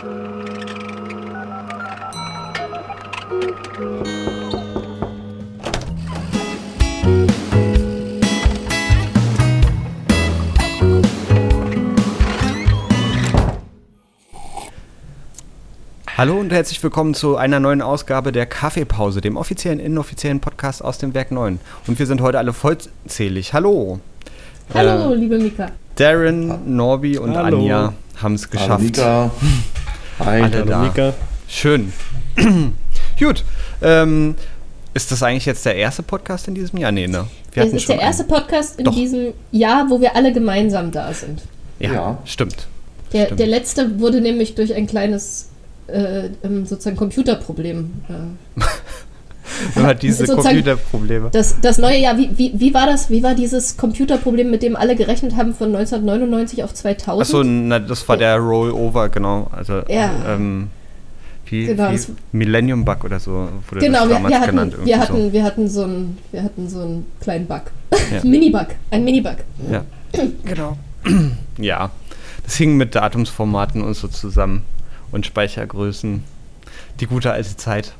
Hallo und herzlich willkommen zu einer neuen Ausgabe der Kaffeepause, dem offiziellen, inoffiziellen Podcast aus dem Werk 9. Und wir sind heute alle vollzählig. Hallo. Hallo, äh, liebe Mika. Darren, Norbi und Hallo. Anja haben es geschafft. Hallo, Mika. Hi, alle Hallo, da. Mika. Schön. Gut. Ähm, ist das eigentlich jetzt der erste Podcast in diesem Jahr? Nee, ne? Wir das ist der erste einen. Podcast in Doch. diesem Jahr, wo wir alle gemeinsam da sind. Ja, ja. stimmt. Der, stimmt. der letzte wurde nämlich durch ein kleines äh, sozusagen Computerproblem. Äh, Man hat diese Computerprobleme. Das, das neue Jahr, wie, wie, wie war das? Wie war dieses Computerproblem, mit dem alle gerechnet haben von 1999 auf 2000? Achso, das war der Rollover, genau. Also, ja. Ähm, wie, genau, wie Millennium Bug oder so wurde genau, das damals wir, wir hatten, genannt. Wir hatten, so. wir, hatten so einen, wir hatten so einen kleinen Bug. Ja. Mini-Bug, ein Mini-Bug. Ja, genau. ja, das hing mit Datumsformaten und so zusammen und Speichergrößen. Die gute alte Zeit.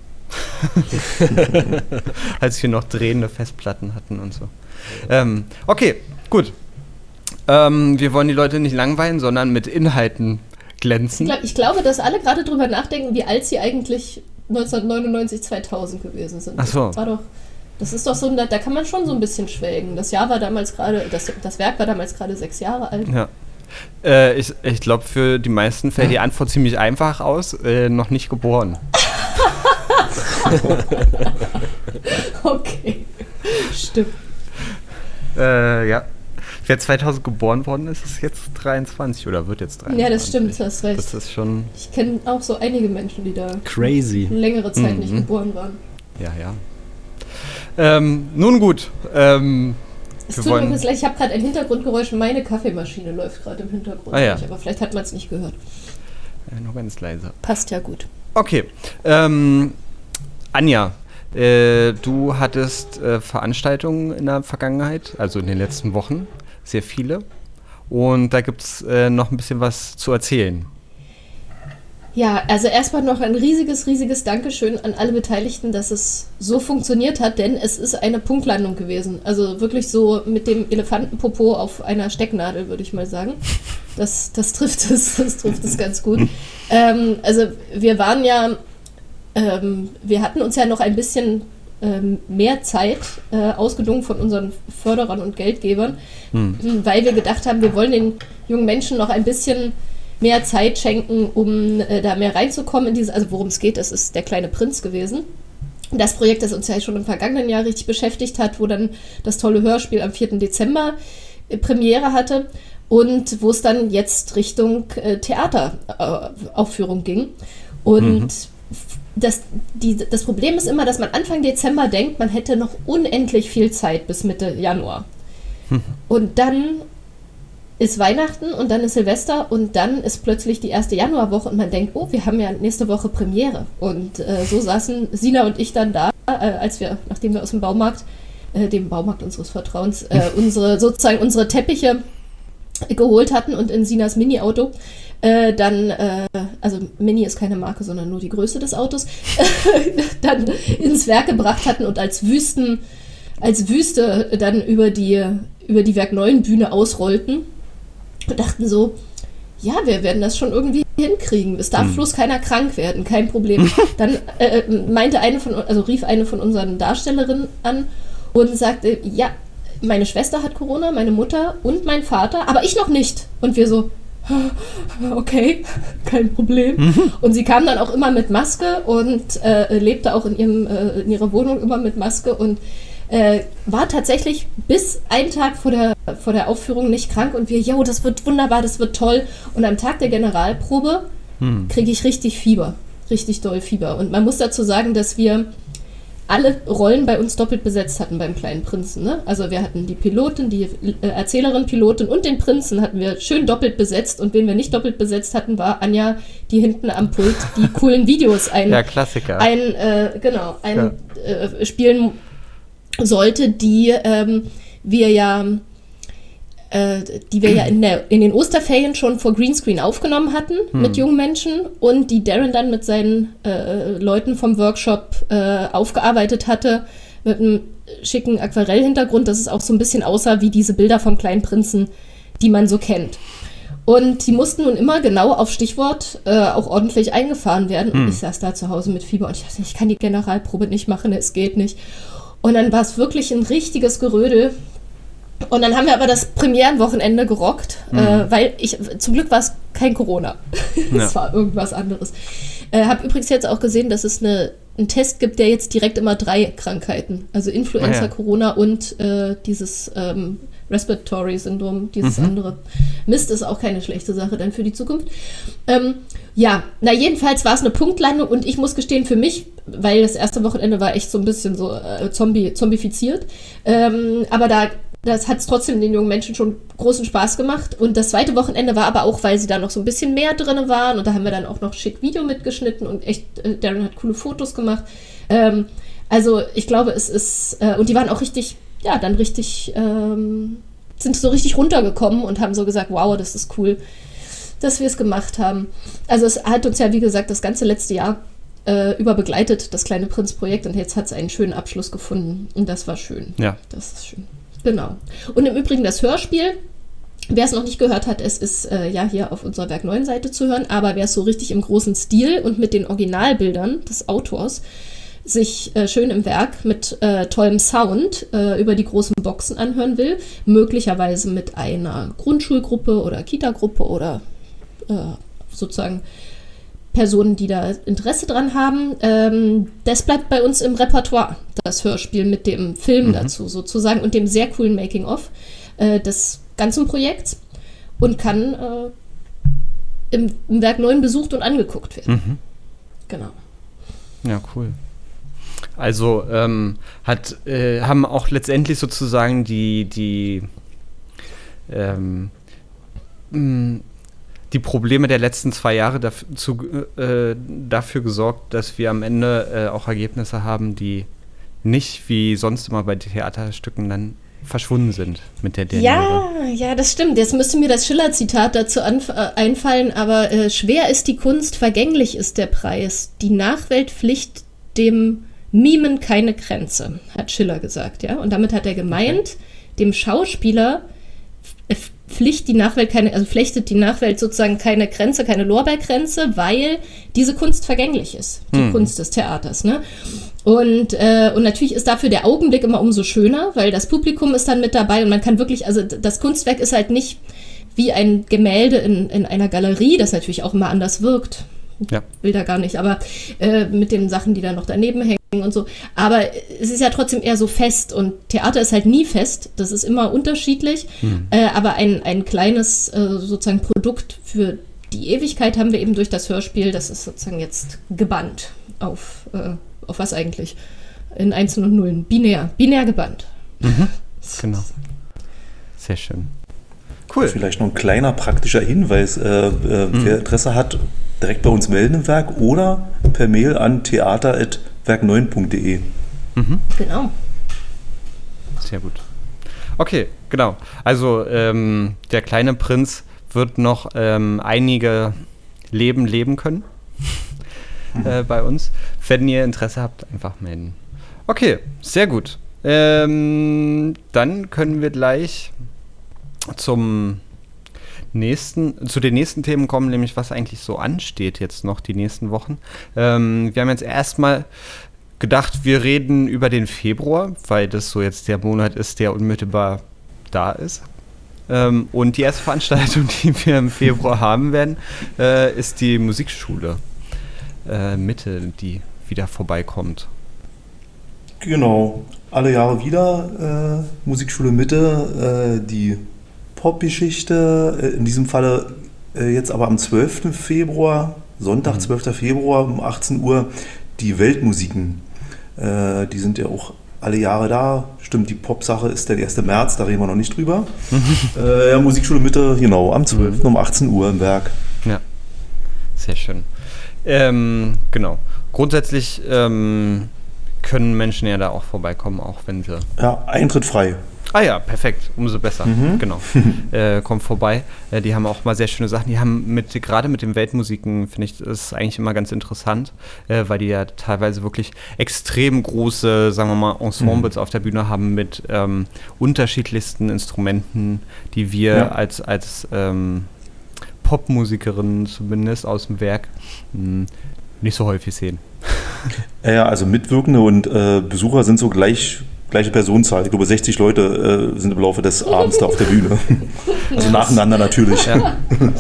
Als wir noch drehende Festplatten hatten und so. Ähm, okay, gut. Ähm, wir wollen die Leute nicht langweilen, sondern mit Inhalten glänzen. Ich, glaub, ich glaube, dass alle gerade drüber nachdenken, wie alt sie eigentlich 1999, 2000 gewesen sind. Ach so. Das war doch. Das ist doch so, da, da kann man schon so ein bisschen schwelgen. Das Jahr war damals gerade, das, das Werk war damals gerade sechs Jahre alt. Ja. Äh, ich ich glaube, für die meisten fällt die Antwort ziemlich einfach aus. Äh, noch nicht geboren. okay. Stimmt. Äh, ja. Wer 2000 geboren worden ist, ist jetzt 23 oder wird jetzt 23. Ja, das stimmt, du hast recht. Das ist schon. Ich kenne auch so einige Menschen, die da crazy längere Zeit mhm. nicht geboren waren. Ja, ja. Ähm, nun gut. Ähm, es tut mir leid, ich habe gerade ein Hintergrundgeräusch. Meine Kaffeemaschine läuft gerade im Hintergrund. Ah, ja. aber vielleicht hat man es nicht gehört. Äh, nur ganz leise. Passt ja gut. Okay. Ähm, Anja, äh, du hattest äh, Veranstaltungen in der Vergangenheit, also in den letzten Wochen, sehr viele. Und da gibt es äh, noch ein bisschen was zu erzählen. Ja, also erstmal noch ein riesiges, riesiges Dankeschön an alle Beteiligten, dass es so funktioniert hat, denn es ist eine Punktlandung gewesen. Also wirklich so mit dem Elefantenpopo auf einer Stecknadel, würde ich mal sagen. Das, das trifft es, das trifft es ganz gut. Ähm, also wir waren ja, ähm, wir hatten uns ja noch ein bisschen ähm, mehr Zeit äh, ausgedungen von unseren Förderern und Geldgebern, hm. weil wir gedacht haben, wir wollen den jungen Menschen noch ein bisschen mehr Zeit schenken, um äh, da mehr reinzukommen in dieses, also worum es geht, das ist der kleine Prinz gewesen. Das Projekt, das uns ja schon im vergangenen Jahr richtig beschäftigt hat, wo dann das tolle Hörspiel am 4. Dezember äh, Premiere hatte und wo es dann jetzt Richtung äh, Theateraufführung ging. Und mhm. Das, die, das Problem ist immer, dass man Anfang Dezember denkt, man hätte noch unendlich viel Zeit bis Mitte Januar. Mhm. Und dann ist Weihnachten und dann ist Silvester und dann ist plötzlich die erste Januarwoche und man denkt, oh, wir haben ja nächste Woche Premiere. Und äh, so saßen Sina und ich dann da, äh, als wir, nachdem wir aus dem Baumarkt, äh, dem Baumarkt unseres Vertrauens, äh, unsere, sozusagen unsere Teppiche geholt hatten und in Sinas Mini-Auto äh, dann, äh, also Mini ist keine Marke, sondern nur die Größe des Autos, dann ins Werk gebracht hatten und als Wüsten, als Wüste dann über die, über die Werk 9 Bühne ausrollten und dachten so, ja, wir werden das schon irgendwie hinkriegen. Es darf hm. bloß keiner krank werden, kein Problem. Dann äh, meinte eine von, also rief eine von unseren Darstellerinnen an und sagte, ja, meine Schwester hat Corona, meine Mutter und mein Vater, aber ich noch nicht. Und wir so, okay, kein Problem. Mhm. Und sie kam dann auch immer mit Maske und äh, lebte auch in, ihrem, äh, in ihrer Wohnung immer mit Maske und äh, war tatsächlich bis einen Tag vor der, vor der Aufführung nicht krank und wir, yo, das wird wunderbar, das wird toll. Und am Tag der Generalprobe hm. kriege ich richtig Fieber, richtig doll Fieber. Und man muss dazu sagen, dass wir alle Rollen bei uns doppelt besetzt hatten beim kleinen Prinzen. Ne? Also wir hatten die Pilotin, die äh, Erzählerin, Pilotin und den Prinzen hatten wir schön doppelt besetzt. Und wen wir nicht doppelt besetzt hatten, war Anja, die hinten am Pult die coolen Videos ein, ja, Klassiker. ein äh, genau, ein ja. äh, spielen sollte, die ähm, wir ja äh, die wir ja in, der, in den Osterferien schon vor Greenscreen aufgenommen hatten hm. mit jungen Menschen und die Darren dann mit seinen äh, Leuten vom Workshop äh, aufgearbeitet hatte mit einem schicken Aquarellhintergrund, dass es auch so ein bisschen aussah wie diese Bilder vom kleinen Prinzen, die man so kennt. Und die mussten nun immer genau auf Stichwort äh, auch ordentlich eingefahren werden. Und hm. ich saß da zu Hause mit Fieber und ich dachte, ich kann die Generalprobe nicht machen, es geht nicht. Und dann war es wirklich ein richtiges Gerödel. Und dann haben wir aber das Premierenwochenende gerockt, mhm. äh, weil ich, zum Glück war es kein Corona. es ja. war irgendwas anderes. Äh, habe übrigens jetzt auch gesehen, dass es eine, einen Test gibt, der jetzt direkt immer drei Krankheiten, also Influenza, ah, ja. Corona und äh, dieses ähm, Respiratory-Syndrom, dieses mhm. andere. Mist ist auch keine schlechte Sache dann für die Zukunft. Ähm, ja, na jedenfalls war es eine Punktlandung und ich muss gestehen, für mich, weil das erste Wochenende war echt so ein bisschen so äh, Zombie, zombifiziert, ähm, aber da das hat es trotzdem den jungen Menschen schon großen Spaß gemacht. Und das zweite Wochenende war aber auch, weil sie da noch so ein bisschen mehr drin waren. Und da haben wir dann auch noch schick Video mitgeschnitten und echt, äh, Darren hat coole Fotos gemacht. Ähm, also ich glaube, es ist, äh, und die waren auch richtig, ja, dann richtig, ähm, sind so richtig runtergekommen und haben so gesagt, wow, das ist cool, dass wir es gemacht haben. Also es hat uns ja, wie gesagt, das ganze letzte Jahr äh, über begleitet, das kleine Prinz-Projekt. Und jetzt hat es einen schönen Abschluss gefunden. Und das war schön. Ja. Das ist schön. Genau. Und im Übrigen das Hörspiel, wer es noch nicht gehört hat, es ist äh, ja hier auf unserer Werk 9 Seite zu hören, aber wer es so richtig im großen Stil und mit den Originalbildern des Autors sich äh, schön im Werk mit äh, tollem Sound äh, über die großen Boxen anhören will, möglicherweise mit einer Grundschulgruppe oder Kita-Gruppe oder äh, sozusagen Personen, die da Interesse dran haben. Ähm, das bleibt bei uns im Repertoire, das Hörspiel mit dem Film mhm. dazu sozusagen und dem sehr coolen Making-of äh, des ganzen Projekts und kann äh, im, im, Werk 9 besucht und angeguckt werden. Mhm. Genau. Ja, cool. Also ähm, hat, äh, haben auch letztendlich sozusagen die, die ähm, die Probleme der letzten zwei Jahre dazu, äh, dafür gesorgt, dass wir am Ende äh, auch Ergebnisse haben, die nicht wie sonst immer bei Theaterstücken dann verschwunden sind mit der Derniere. Ja, ja, das stimmt. Jetzt müsste mir das Schiller-Zitat dazu äh, einfallen, aber äh, schwer ist die Kunst, vergänglich ist der Preis. Die Nachwelt pflicht dem Mimen keine Grenze, hat Schiller gesagt, ja. Und damit hat er gemeint, okay. dem Schauspieler pflicht die Nachwelt keine, also flechtet die Nachwelt sozusagen keine Grenze, keine Lorbeergrenze, weil diese Kunst vergänglich ist, die hm. Kunst des Theaters. Ne? Und, äh, und natürlich ist dafür der Augenblick immer umso schöner, weil das Publikum ist dann mit dabei und man kann wirklich, also das Kunstwerk ist halt nicht wie ein Gemälde in, in einer Galerie, das natürlich auch immer anders wirkt. Ja. Will da gar nicht, aber äh, mit den Sachen, die da noch daneben hängen und so. Aber es ist ja trotzdem eher so fest und Theater ist halt nie fest. Das ist immer unterschiedlich. Hm. Äh, aber ein, ein kleines äh, sozusagen Produkt für die Ewigkeit haben wir eben durch das Hörspiel. Das ist sozusagen jetzt gebannt auf, äh, auf was eigentlich? In Einsen und Nullen. Binär. Binär gebannt. Mhm. Genau. Sehr schön. Cool. Vielleicht noch ein kleiner praktischer Hinweis. Äh, äh, mhm. Wer Interesse hat, direkt bei uns melden im Werk oder per Mail an theater@ werk9.de. Mhm. Genau. Sehr gut. Okay, genau. Also ähm, der kleine Prinz wird noch ähm, einige Leben leben können mhm. äh, bei uns. Wenn ihr Interesse habt, einfach melden. Okay, sehr gut. Ähm, dann können wir gleich zum nächsten, zu den nächsten Themen kommen, nämlich was eigentlich so ansteht jetzt noch die nächsten Wochen. Ähm, wir haben jetzt erstmal gedacht, wir reden über den Februar, weil das so jetzt der Monat ist, der unmittelbar da ist. Ähm, und die erste Veranstaltung, die wir im Februar haben werden, äh, ist die Musikschule äh, Mitte, die wieder vorbeikommt. Genau, alle Jahre wieder äh, Musikschule Mitte, äh, die Popgeschichte, äh, in diesem Falle äh, jetzt aber am 12. Februar, Sonntag, mhm. 12. Februar um 18 Uhr, die Weltmusiken. Äh, die sind ja auch alle Jahre da. Stimmt, die Pop-Sache ist der 1. März, da reden wir noch nicht drüber. äh, ja, Musikschule Mitte, genau, am 12. Mhm. um 18 Uhr im Werk. Ja, sehr schön. Ähm, genau. Grundsätzlich ähm, können Menschen ja da auch vorbeikommen, auch wenn wir. Ja, Eintritt frei. Ah ja, perfekt, umso besser. Mhm. Genau. äh, kommt vorbei. Äh, die haben auch mal sehr schöne Sachen. Die haben mit, gerade mit den Weltmusiken, finde ich, ist eigentlich immer ganz interessant, äh, weil die ja teilweise wirklich extrem große, sagen wir mal, Ensembles mhm. auf der Bühne haben mit ähm, unterschiedlichsten Instrumenten, die wir ja. als, als ähm, Popmusikerinnen zumindest aus dem Werk mh, hm, nicht so häufig sehen. Ja, also Mitwirkende und äh, Besucher sind so gleich gleiche Personenzahl. Ich glaube, 60 Leute äh, sind im Laufe des Abends da auf der Bühne. Also ja. nacheinander natürlich. Ja.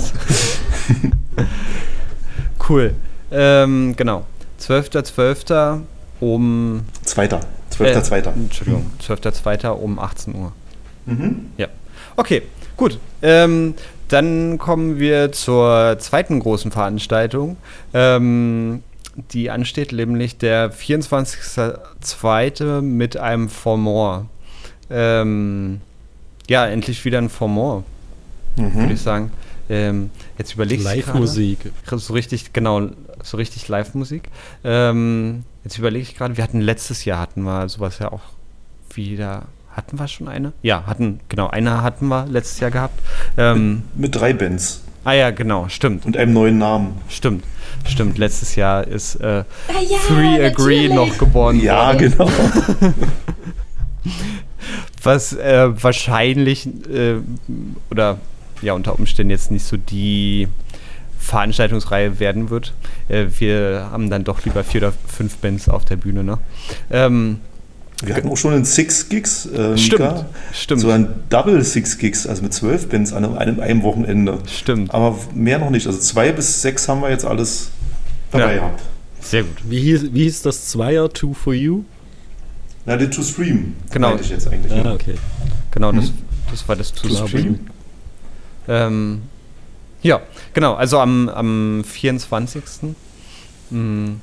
cool. Ähm, genau. 12.12. .12. um. Zweiter. 12.2. Äh, Entschuldigung. 12.2. um 18 Uhr. Mhm. Ja. Okay, gut. Ähm, dann kommen wir zur zweiten großen Veranstaltung. Ähm, die ansteht, nämlich der 24.02. mit einem For Ähm, ja, endlich wieder ein For mhm. würde ich sagen. Ähm, jetzt überlegst du Live-Musik. So richtig, genau, so richtig Live-Musik. Ähm, jetzt überlege ich gerade, wir hatten letztes Jahr hatten wir sowas ja auch wieder. Hatten wir schon eine? Ja, hatten, genau, eine hatten wir letztes Jahr gehabt. Ähm, mit, mit drei Bands. Ah ja, genau, stimmt. Und einem neuen Namen. Stimmt. Stimmt, letztes Jahr ist äh, ah, ja, Free Agree noch geboren ja, worden. Ja, genau. Was äh, wahrscheinlich äh, oder ja unter Umständen jetzt nicht so die Veranstaltungsreihe werden wird. Äh, wir haben dann doch lieber vier oder fünf Bands auf der Bühne. Ne? Ähm, wir hatten auch schon einen Six Gigs, äh, stimmt, stimmt. So ein Double Six Gigs, also mit zwölf Bands an einem, einem Wochenende. Stimmt. Aber mehr noch nicht. Also zwei bis sechs haben wir jetzt alles dabei ja. gehabt. Sehr gut. Wie hieß, wie hieß das Zweier, Two for You? Na, the To Stream. Genau. ich jetzt eigentlich. Ah, okay. Genau, das, mhm. das war das To Stream. Ähm, ja, genau. Also am, am 24. Mh, mm,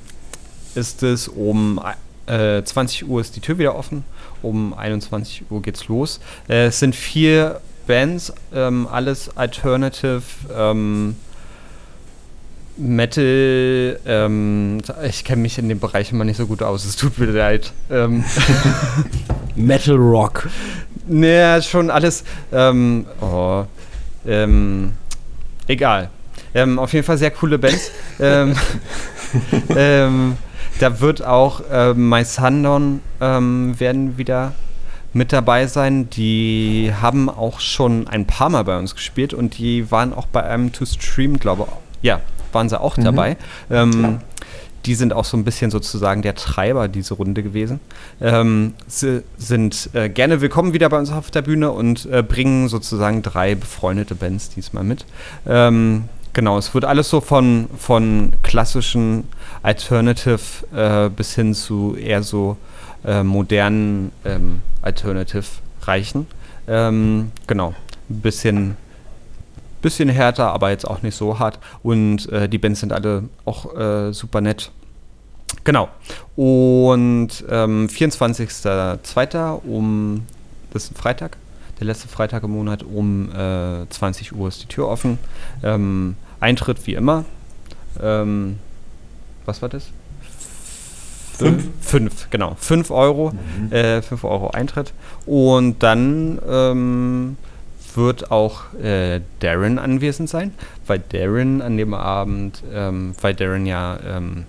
ist es um äh, 20 Uhr ist die Tür wieder offen. Um 21 Uhr geht's los. Äh, es sind vier Bands, ähm, alles Alternative. Ähm, Metal, ähm, ich kenne mich in dem Bereich immer nicht so gut aus, es tut mir leid. Ähm, Metal Rock. Naja, schon alles. Ähm, oh, ähm, egal. Auf jeden Fall sehr coole Bands. ähm, da wird auch äh, My Sundon ähm, werden wieder mit dabei sein. Die haben auch schon ein paar Mal bei uns gespielt und die waren auch bei einem To Stream, glaube ich. Ja, waren sie auch mhm. dabei. Ähm, die sind auch so ein bisschen sozusagen der Treiber dieser Runde gewesen. Ähm, sie sind äh, gerne willkommen wieder bei uns auf der Bühne und äh, bringen sozusagen drei befreundete Bands diesmal mit. Ähm, genau, es wird alles so von, von klassischen Alternative äh, bis hin zu eher so äh, modernen ähm, Alternative reichen. Ähm, genau, ein bisschen bisschen härter, aber jetzt auch nicht so hart. Und äh, die Bands sind alle auch äh, super nett. Genau. Und ähm, 24.02. um, das ist ein Freitag, der letzte Freitag im Monat, um äh, 20 Uhr ist die Tür offen. Ähm, Eintritt wie immer. Ähm, was war das? Fünf? Fünf, genau. Fünf Euro. Mhm. Äh, fünf Euro Eintritt. Und dann ähm, wird auch äh, Darren anwesend sein, weil Darren an dem Abend, ähm, weil Darren ja ähm,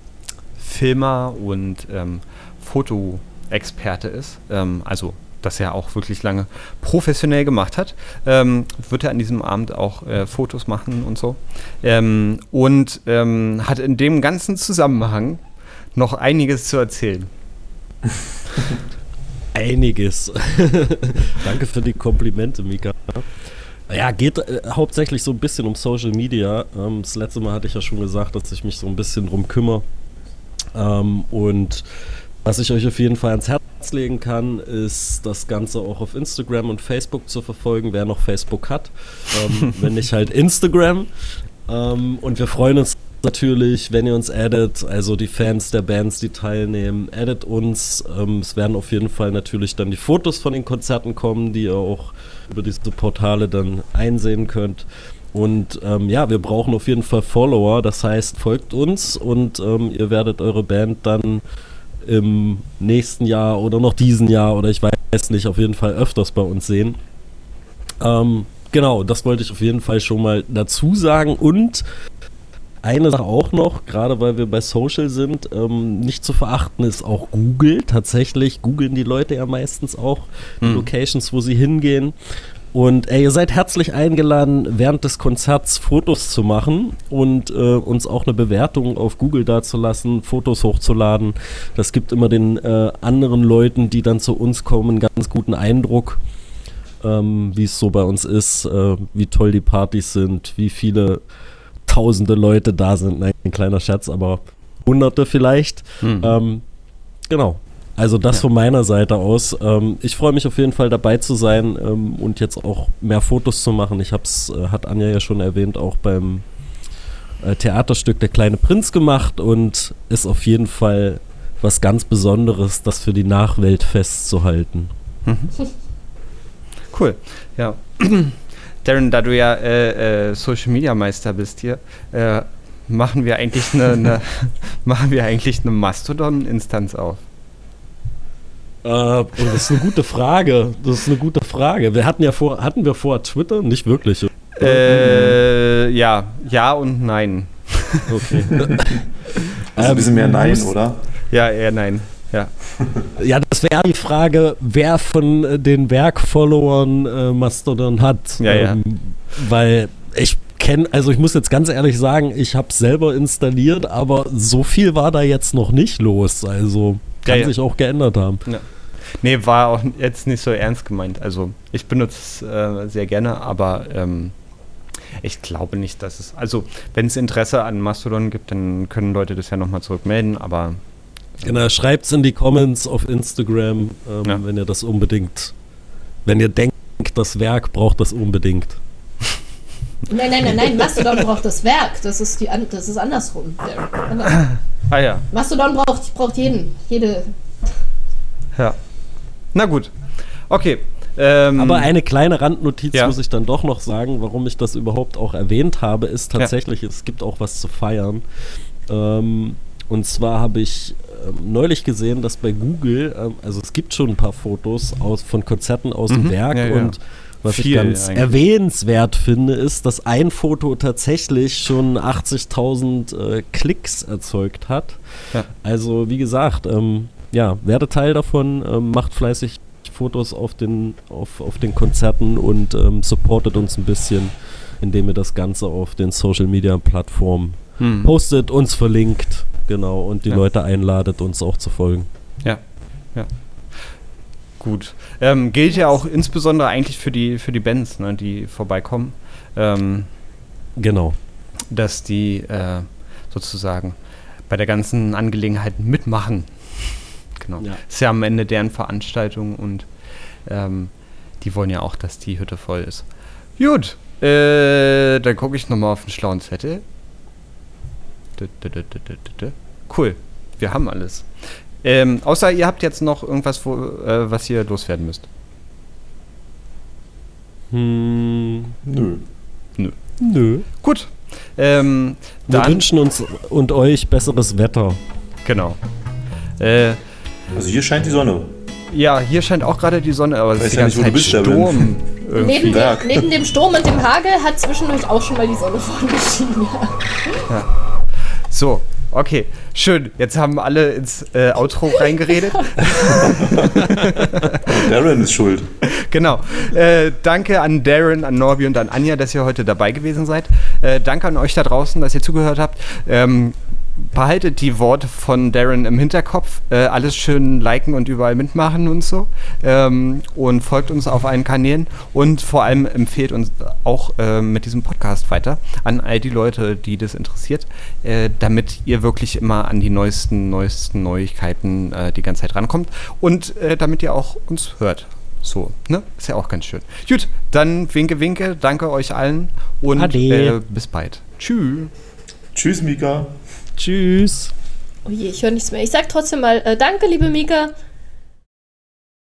Filmer und ähm, Fotoexperte ist, ähm, also das er auch wirklich lange professionell gemacht hat, ähm, wird er an diesem Abend auch äh, Fotos machen und so. Ähm, und hat in dem ganzen Zusammenhang noch einiges zu erzählen. einiges. Danke für die Komplimente, Mika. Ja, geht äh, hauptsächlich so ein bisschen um Social Media. Ähm, das letzte Mal hatte ich ja schon gesagt, dass ich mich so ein bisschen drum kümmere. Ähm, und was ich euch auf jeden Fall ans Herz legen kann, ist das Ganze auch auf Instagram und Facebook zu verfolgen, wer noch Facebook hat. Ähm, wenn nicht halt Instagram. Ähm, und wir freuen uns natürlich, wenn ihr uns addet, also die Fans der Bands, die teilnehmen, addet uns. Ähm, es werden auf jeden Fall natürlich dann die Fotos von den Konzerten kommen, die ihr auch über diese Portale dann einsehen könnt. Und ähm, ja, wir brauchen auf jeden Fall Follower, das heißt, folgt uns und ähm, ihr werdet eure Band dann im nächsten Jahr oder noch diesen Jahr oder ich weiß nicht, auf jeden Fall öfters bei uns sehen. Ähm, genau, das wollte ich auf jeden Fall schon mal dazu sagen. Und eine Sache auch noch, gerade weil wir bei Social sind, ähm, nicht zu verachten ist auch Google. Tatsächlich googeln die Leute ja meistens auch die Hm. Locations, wo sie hingehen. Und ey, ihr seid herzlich eingeladen, während des Konzerts Fotos zu machen und äh, uns auch eine Bewertung auf Google dazulassen, Fotos hochzuladen. Das gibt immer den äh, anderen Leuten, die dann zu uns kommen, einen ganz guten Eindruck, ähm, wie es so bei uns ist, äh, wie toll die Partys sind, wie viele tausende Leute da sind. Nein, ein kleiner Scherz, aber hunderte vielleicht. Hm. Ähm, genau. Also das Ja. von meiner Seite aus. Ähm, ich freue mich auf jeden Fall dabei zu sein ähm, und jetzt auch mehr Fotos zu machen. Ich habe es, äh, hat Anja ja schon erwähnt, auch beim äh, Theaterstück Der kleine Prinz gemacht und ist auf jeden Fall was ganz Besonderes, das für die Nachwelt festzuhalten. Cool, ja. Darren, da du ja äh, äh, Social Media Meister bist hier, äh, machen wir eigentlich eine, eine machen wir eigentlich eine Mastodon-Instanz auf. Äh, das ist eine gute Frage. Das ist eine gute Frage. Wir hatten ja vor, hatten wir vor Twitter? Nicht wirklich. Äh, ja, ja und nein. Okay. Also ein bisschen mehr Ähm, Nein, oder? Ja, eher nein. Ja. Ja, das wäre die Frage, wer von äh, den Werk-Followern äh, Mastodon hat. Ja, ja. Weil ich kenne, also ich muss jetzt ganz ehrlich sagen, ich habe selber installiert, aber so viel war da jetzt noch nicht los. Also kann Ja, ja. sich auch geändert haben. Nee, war auch jetzt nicht so ernst gemeint. Also ich benutze es äh, sehr gerne, aber ähm, ich glaube nicht, dass es. Also, wenn es Interesse an Mastodon gibt, dann können Leute das ja nochmal zurückmelden, aber Genau, schreibt's in die Comments auf Instagram, ähm, Ja. wenn ihr das unbedingt, wenn ihr denkt, das Werk braucht das unbedingt. Nein, nein, nein, nein, Mastodon braucht das Werk. Das ist, die, das ist andersrum. Der- anders. Ah ja, Mastodon braucht, braucht jeden. Jede. ja. Na gut. Okay. Ähm, Aber eine kleine Randnotiz Ja. muss ich dann doch noch sagen, warum ich das überhaupt auch erwähnt habe, ist tatsächlich, es gibt auch was zu feiern. Ähm, und zwar habe ich ähm, neulich gesehen, dass bei Google, ähm, also es gibt schon ein paar Fotos aus, von Konzerten aus dem Mhm. Werk Ja, ja. Was Viel ich ganz eigentlich. erwähnenswert finde, ist, dass ein Foto tatsächlich schon 80.000 äh, Klicks erzeugt hat. Ja. Also wie gesagt, ähm, ja, werde Teil davon, ähm, macht fleißig Fotos auf den, auf, auf den Konzerten und ähm, supportet uns ein bisschen, indem ihr das Ganze auf den Social Media Plattformen hm. postet, uns verlinkt, genau, und die Ja. Leute einladet, uns auch zu folgen. Gut. Ähm, gilt ja auch insbesondere eigentlich für die, für die Bands, ne, die vorbeikommen, ähm, Genau. dass die äh, sozusagen bei der ganzen Angelegenheit mitmachen. Genau. Ja. Ist ja am Ende deren Veranstaltung und ähm, die wollen ja auch, dass die Hütte voll ist. Gut, äh, dann gucke ich nochmal auf den schlauen Zettel. Cool, wir haben alles. Ähm, außer ihr habt jetzt noch irgendwas, wo, äh, was ihr loswerden müsst. Hm, Nö. nö. Gut. Ähm, Wir wünschen uns und euch besseres Wetter. genau. Äh, Also hier scheint die Sonne. ja, hier scheint auch gerade die Sonne, aber es ist ja nicht, wo du bist. Sturm. Neben dem, Berg. neben dem Sturm und dem Hagel hat zwischendurch auch schon mal die Sonne vorgeschieden. Ja. So, okay, schön. Jetzt haben alle ins äh, Outro reingeredet. Darren ist schuld. genau. Äh, danke an Darren, an Norby und an Anja, dass ihr heute dabei gewesen seid. Äh, danke an euch da draußen, dass ihr zugehört habt. Ähm, behaltet die Worte von Darren im Hinterkopf. Äh, alles schön liken und überall mitmachen und so. Ähm, und folgt uns auf allen Kanälen. Und vor allem empfehlt uns auch äh, mit diesem Podcast weiter an all die Leute, die das interessiert, äh, damit ihr wirklich immer an die neuesten, neuesten Neuigkeiten äh, die ganze Zeit rankommt. Und äh, damit ihr auch uns hört. So, ne? Ist ja auch ganz schön. Gut, dann winke, winke. Danke euch allen und äh, bis bald. Tschüss. Tschüss, Mika. Tschüss. Oh je, ich höre nichts mehr. Ich sag trotzdem mal äh, Danke, liebe Mika.